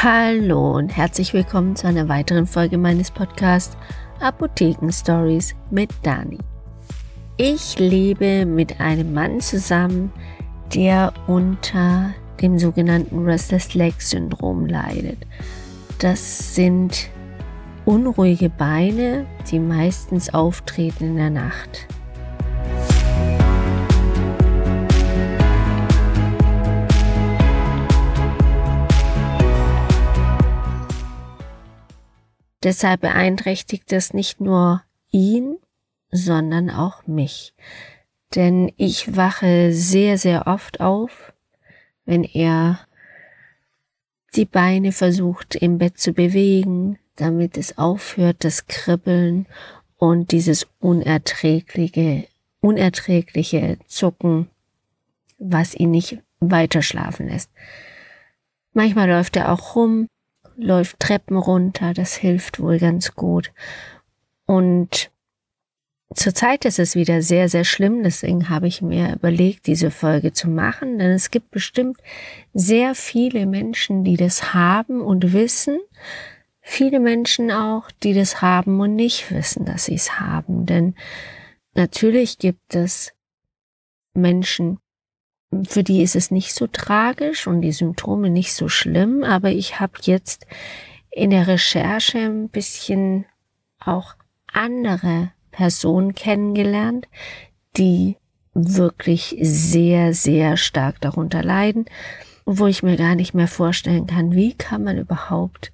Hallo und herzlich willkommen zu einer weiteren Folge meines Podcasts Apotheken Stories mit Dani. Ich lebe mit einem Mann zusammen, der unter dem sogenannten Restless Leg Syndrom leidet. Das sind unruhige Beine, die meistens auftreten in der Nacht. Deshalb beeinträchtigt es nicht nur ihn, sondern auch mich. Denn ich wache sehr, sehr oft auf, wenn er die Beine versucht im Bett zu bewegen, damit es aufhört, das Kribbeln und dieses unerträgliche, unerträgliche Zucken, was ihn nicht weiter schlafen lässt. Manchmal läuft er auch rum, läuft Treppen runter, das hilft wohl ganz gut. Und zurzeit ist es wieder sehr, sehr schlimm, deswegen habe ich mir überlegt, diese Folge zu machen, denn es gibt bestimmt sehr viele Menschen, die das haben und wissen, viele Menschen auch, die das haben und nicht wissen, dass sie es haben, denn natürlich gibt es Menschen, für die ist es nicht so tragisch und die Symptome nicht so schlimm, aber ich habe jetzt in der Recherche ein bisschen auch andere Personen kennengelernt, die wirklich sehr, sehr stark darunter leiden, wo ich mir gar nicht mehr vorstellen kann, wie kann man überhaupt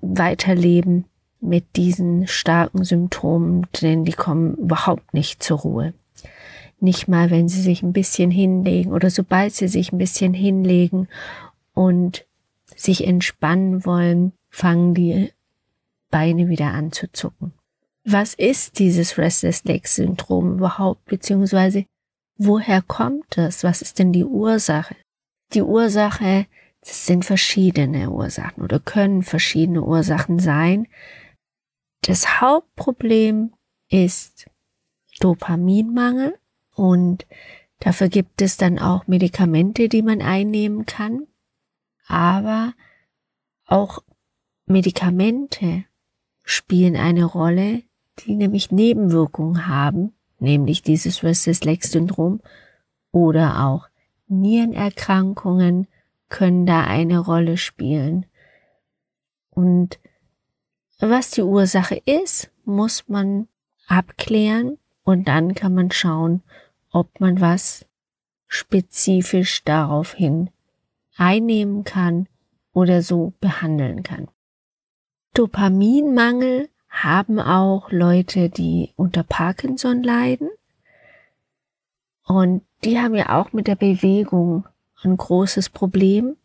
weiterleben mit diesen starken Symptomen, denn die kommen überhaupt nicht zur Ruhe. Nicht mal, wenn sie sich ein bisschen hinlegen oder sobald sie sich ein bisschen hinlegen und sich entspannen wollen, fangen die Beine wieder an zu zucken. Was ist dieses Restless Leg Syndrom überhaupt, beziehungsweise woher kommt es? Was ist denn die Ursache? Die Ursache, das sind verschiedene Ursachen oder können verschiedene Ursachen sein. Das Hauptproblem ist Dopaminmangel und dafür gibt es dann auch Medikamente, die man einnehmen kann. Aber auch Medikamente spielen eine Rolle, die nämlich Nebenwirkungen haben, nämlich dieses Restless-Leg-Syndrom oder auch Nierenerkrankungen können da eine Rolle spielen. Und was die Ursache ist, muss man abklären und dann kann man schauen, ob man was spezifisch daraufhin einnehmen kann oder so behandeln kann. Dopaminmangel haben auch Leute, die unter Parkinson leiden. Und die haben ja auch mit der Bewegung ein großes Problem.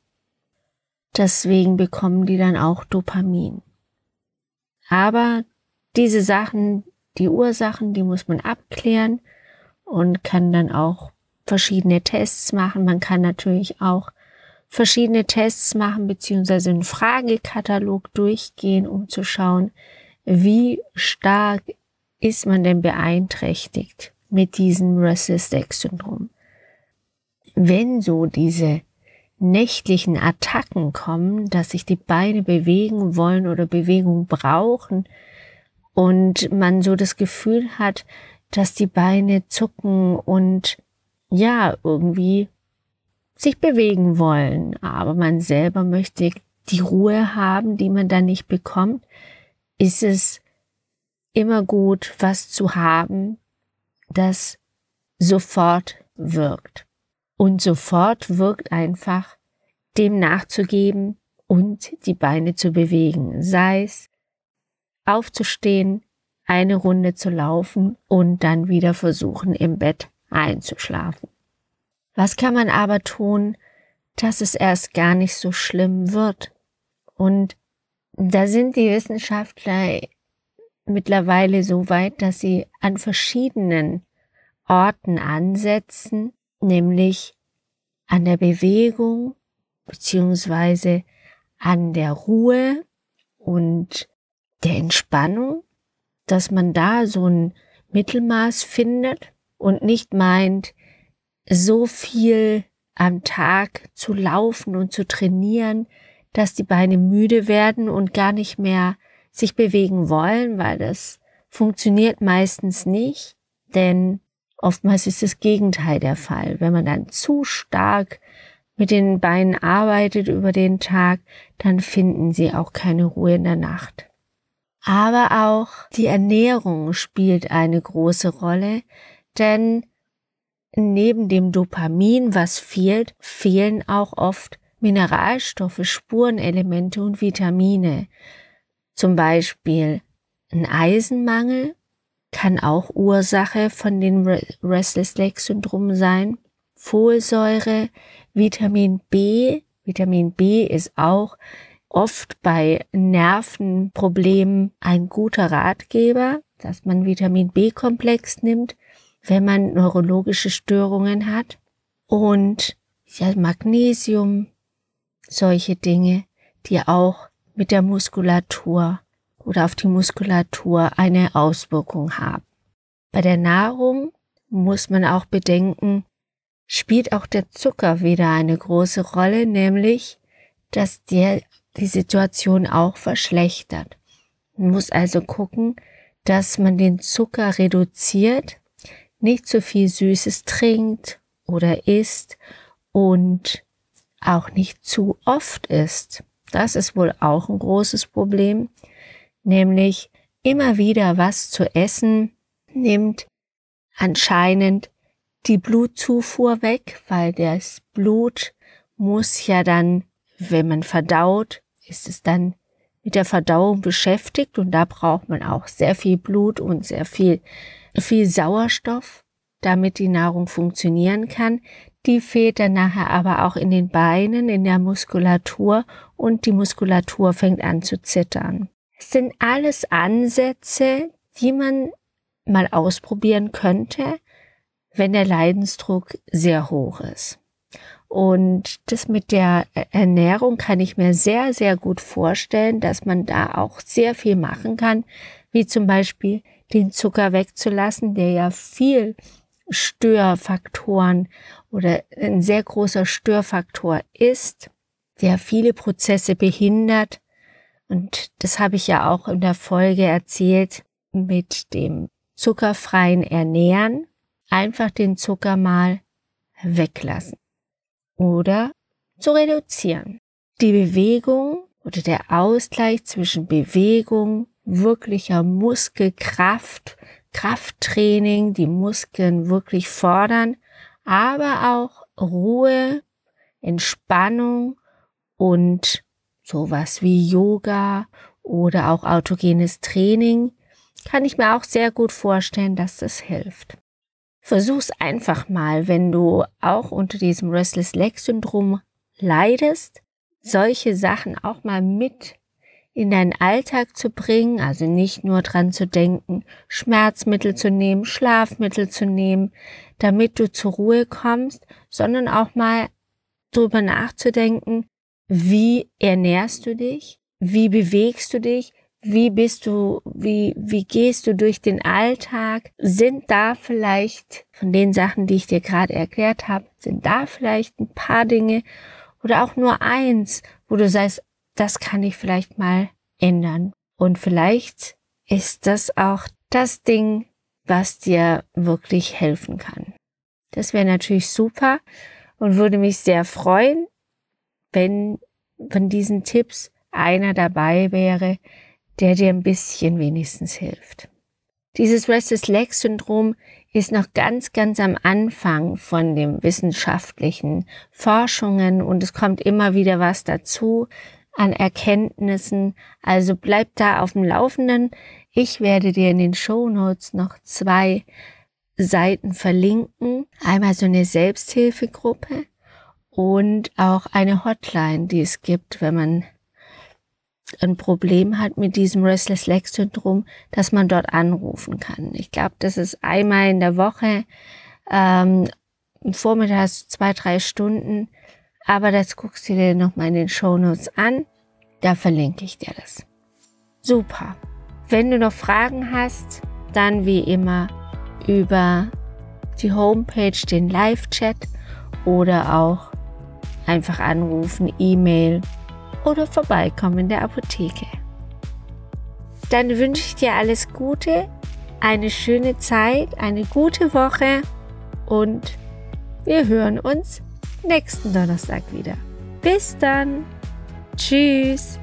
Deswegen bekommen die dann auch Dopamin. Aber diese Sachen die Ursachen, die muss man abklären und kann dann auch verschiedene Tests machen. Man kann natürlich auch verschiedene Tests machen, beziehungsweise einen Fragekatalog durchgehen, um zu schauen, wie stark ist man denn beeinträchtigt mit diesem Restless-Leg-Syndrom. Wenn so diese nächtlichen Attacken kommen, dass sich die Beine bewegen wollen oder Bewegung brauchen, und man so das Gefühl hat, dass die Beine zucken und ja, irgendwie sich bewegen wollen, aber man selber möchte die Ruhe haben, die man dann nicht bekommt, ist es immer gut, was zu haben, das sofort wirkt. Und sofort wirkt einfach, dem nachzugeben und die Beine zu bewegen, sei es aufzustehen, eine Runde zu laufen und dann wieder versuchen, im Bett einzuschlafen. Was kann man aber tun, dass es erst gar nicht so schlimm wird? Und da sind die Wissenschaftler mittlerweile so weit, dass sie an verschiedenen Orten ansetzen, nämlich an der Bewegung beziehungsweise an der Ruhe und der Entspannung, dass man da so ein Mittelmaß findet und nicht meint, so viel am Tag zu laufen und zu trainieren, dass die Beine müde werden und gar nicht mehr sich bewegen wollen, weil das funktioniert meistens nicht, denn oftmals ist das Gegenteil der Fall. Wenn man dann zu stark mit den Beinen arbeitet über den Tag, dann finden sie auch keine Ruhe in der Nacht. Aber auch die Ernährung spielt eine große Rolle, denn neben dem Dopamin, was fehlt, fehlen auch oft Mineralstoffe, Spurenelemente und Vitamine. Zum Beispiel ein Eisenmangel kann auch Ursache von dem Restless Leg Syndrom sein. Folsäure, Vitamin B. Vitamin B ist auch oft bei Nervenproblemen ein guter Ratgeber, dass man Vitamin B-Komplex nimmt, wenn man neurologische Störungen hat. Und ja, Magnesium, solche Dinge, die auch mit der Muskulatur oder auf die Muskulatur eine Auswirkung haben. Bei der Nahrung muss man auch bedenken, spielt auch der Zucker wieder eine große Rolle, nämlich, dass der die Situation auch verschlechtert. Man muss also gucken, dass man den Zucker reduziert, nicht zu viel Süßes trinkt oder isst und auch nicht zu oft isst. Das ist wohl auch ein großes Problem, nämlich immer wieder was zu essen nimmt anscheinend die Blutzufuhr weg, weil das Blut muss ja dann, wenn man verdaut, ist es dann mit der Verdauung beschäftigt und da braucht man auch sehr viel Blut und sehr viel, viel Sauerstoff, damit die Nahrung funktionieren kann. Die fehlt dann nachher aber auch in den Beinen, in der Muskulatur und die Muskulatur fängt an zu zittern. Es sind alles Ansätze, die man mal ausprobieren könnte, wenn der Leidensdruck sehr hoch ist. Und das mit der Ernährung kann ich mir sehr, sehr gut vorstellen, dass man da auch sehr viel machen kann, wie zum Beispiel den Zucker wegzulassen, der ja viel Störfaktoren oder ein sehr großer Störfaktor ist, der viele Prozesse behindert. Und das habe ich ja auch in der Folge erzählt mit dem zuckerfreien Ernähren. Einfach den Zucker mal weglassen oder zu reduzieren. Die Bewegung oder der Ausgleich zwischen Bewegung, wirklicher Muskelkraft, Krafttraining, die Muskeln wirklich fordern, aber auch Ruhe, Entspannung und sowas wie Yoga oder auch autogenes Training kann ich mir auch sehr gut vorstellen, dass das hilft. Versuch's einfach mal, wenn du auch unter diesem Restless Leg Syndrom leidest, solche Sachen auch mal mit in deinen Alltag zu bringen, also nicht nur dran zu denken, Schmerzmittel zu nehmen, Schlafmittel zu nehmen, damit du zur Ruhe kommst, sondern auch mal drüber nachzudenken, wie ernährst du dich, wie bewegst du dich, wie bist du, wie, wie gehst du durch den Alltag? Sind da vielleicht von den Sachen, die ich dir gerade erklärt habe, sind da vielleicht ein paar Dinge oder auch nur eins, wo du sagst, das kann ich vielleicht mal ändern. Und vielleicht ist das auch das Ding, was dir wirklich helfen kann. Das wäre natürlich super und würde mich sehr freuen, wenn von diesen Tipps einer dabei wäre, der dir ein bisschen wenigstens hilft. Dieses Restless Leg Syndrom ist noch ganz, ganz am Anfang von den wissenschaftlichen Forschungen und es kommt immer wieder was dazu an Erkenntnissen. Also bleib da auf dem Laufenden. Ich werde dir in den Show Notes noch zwei Seiten verlinken. Einmal so eine Selbsthilfegruppe und auch eine Hotline, die es gibt, wenn man ein Problem hat mit diesem Restless Leg Syndrom, dass man dort anrufen kann. Ich glaube, das ist einmal in der Woche, ähm, vormittags zwei, drei Stunden. Aber das guckst du dir nochmal in den Show Notes an. Da verlinke ich dir das. Super. Wenn du noch Fragen hast, dann wie immer über die Homepage, den Live-Chat oder auch einfach anrufen, E-Mail oder vorbeikommen in der Apotheke. Dann wünsche ich dir alles Gute, eine schöne Zeit, eine gute Woche und wir hören uns nächsten Donnerstag wieder. Bis dann. Tschüss.